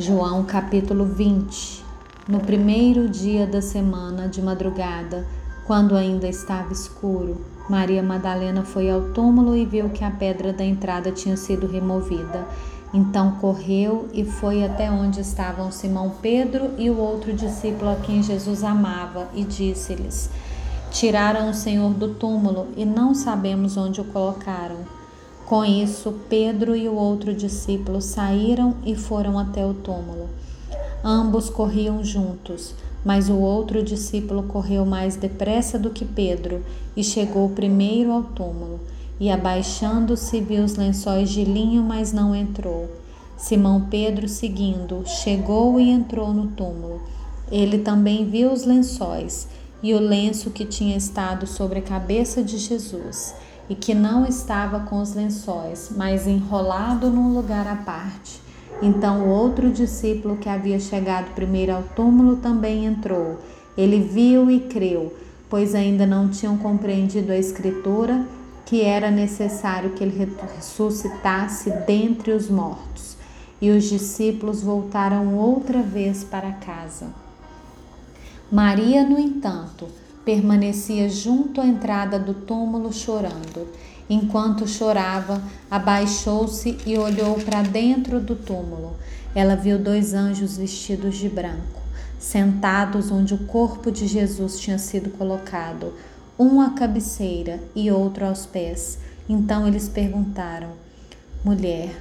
João capítulo 20. No primeiro dia da semana, de madrugada, quando ainda estava escuro, Maria Madalena foi ao túmulo e viu que a pedra da entrada tinha sido removida. Então correu e foi até onde estavam Simão Pedro e o outro discípulo a quem Jesus amava e disse-lhes: Tiraram o Senhor do túmulo e não sabemos onde o colocaram. Com isso, Pedro e o outro discípulo saíram e foram até o túmulo. Ambos corriam juntos, mas o outro discípulo correu mais depressa do que Pedro e chegou primeiro ao túmulo. E abaixando-se, viu os lençóis de linho, mas não entrou. Simão Pedro, seguindo, chegou e entrou no túmulo. Ele também viu os lençóis e o lenço que tinha estado sobre a cabeça de Jesus e que não estava com os lençóis, mas enrolado num lugar à parte. Então o outro discípulo que havia chegado primeiro ao túmulo também entrou. Ele viu e creu, pois ainda não tinham compreendido a Escritura que era necessário que ele ressuscitasse dentre os mortos. E os discípulos voltaram outra vez para casa. Maria, no entanto, permanecia junto à entrada do túmulo chorando. Enquanto chorava, abaixou-se e olhou para dentro do túmulo. Ela viu dois anjos vestidos de branco, sentados onde o corpo de Jesus tinha sido colocado, um à cabeceira e outro aos pés. Então eles perguntaram: Mulher,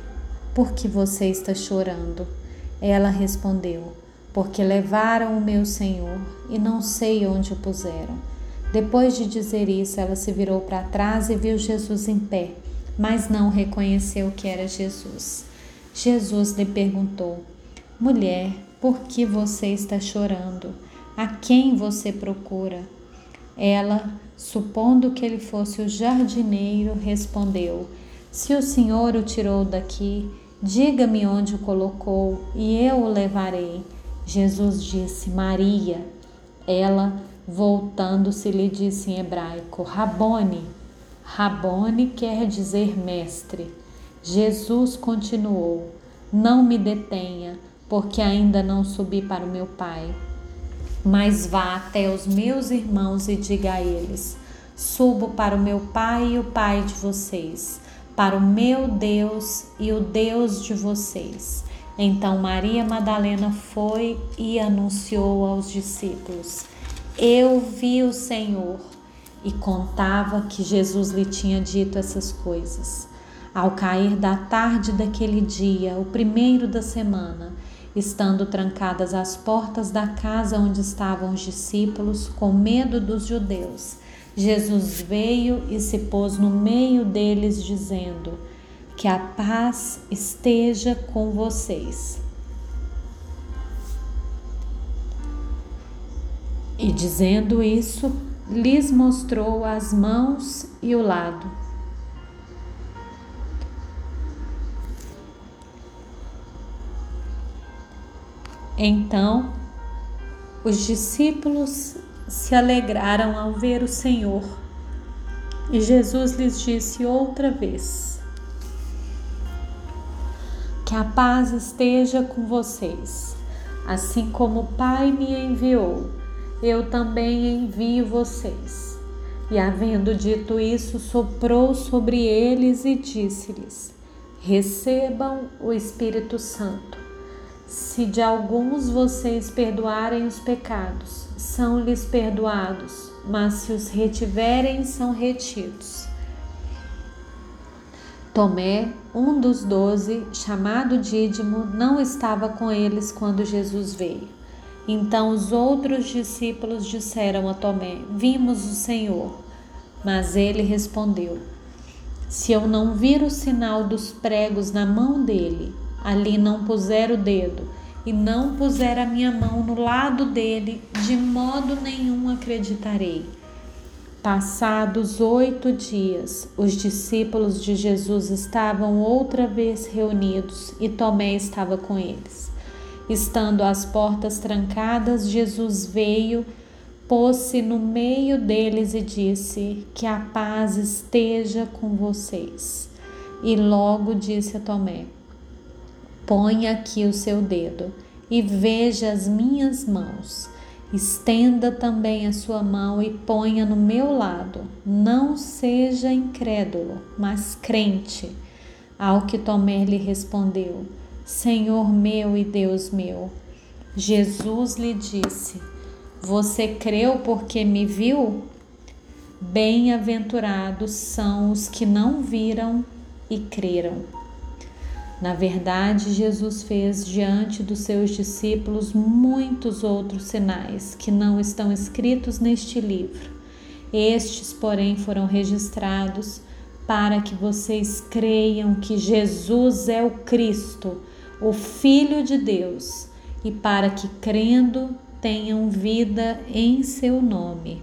por que você está chorando? Ela respondeu: porque levaram o meu Senhor e não sei onde o puseram. Depois de dizer isso, ela se virou para trás e viu Jesus em pé, mas não reconheceu que era Jesus. Jesus lhe perguntou: Mulher, por que você está chorando? A quem você procura? Ela, supondo que ele fosse o jardineiro, respondeu: Se o Senhor o tirou daqui, diga-me onde o colocou e eu o levarei. Jesus disse: Maria. Ela, voltando-se, lhe disse em hebraico: Rabone. Rabone quer dizer mestre. Jesus continuou: Não me detenha, porque ainda não subi para o meu Pai. Mas vá até os meus irmãos e diga a eles: Subo para o meu Pai e o Pai de vocês, para o meu Deus e o Deus de vocês. Então Maria Madalena foi e anunciou aos discípulos: Eu vi o Senhor. E contava que Jesus lhe tinha dito essas coisas. Ao cair da tarde daquele dia, o primeiro da semana, estando trancadas as portas da casa onde estavam os discípulos, com medo dos judeus, Jesus veio e se pôs no meio deles, dizendo: que a paz esteja com vocês. E dizendo isso, lhes mostrou as mãos e o lado. Então, os discípulos se alegraram ao ver o Senhor. E Jesus lhes disse outra vez: que a paz esteja com vocês. Assim como o Pai me enviou, eu também envio vocês. E havendo dito isso, soprou sobre eles e disse-lhes: Recebam o Espírito Santo. Se de alguns vocês perdoarem os pecados, são-lhes perdoados, mas se os retiverem, são retidos. Tomé, um dos doze, chamado Dídimo, não estava com eles quando Jesus veio. Então os outros discípulos disseram a Tomé: Vimos o Senhor. Mas ele respondeu: Se eu não vir o sinal dos pregos na mão dele, ali não puser o dedo, e não puser a minha mão no lado dele, de modo nenhum acreditarei. Passados oito dias, os discípulos de Jesus estavam outra vez reunidos e Tomé estava com eles. Estando as portas trancadas, Jesus veio, pôs-se no meio deles e disse: Que a paz esteja com vocês. E logo disse a Tomé: Ponha aqui o seu dedo e veja as minhas mãos. Estenda também a sua mão e ponha no meu lado. Não seja incrédulo, mas crente. Ao que Tomé lhe respondeu: Senhor meu e Deus meu. Jesus lhe disse: Você creu porque me viu? Bem-aventurados são os que não viram e creram. Na verdade, Jesus fez diante dos seus discípulos muitos outros sinais que não estão escritos neste livro. Estes, porém, foram registrados para que vocês creiam que Jesus é o Cristo, o Filho de Deus, e para que, crendo, tenham vida em seu nome.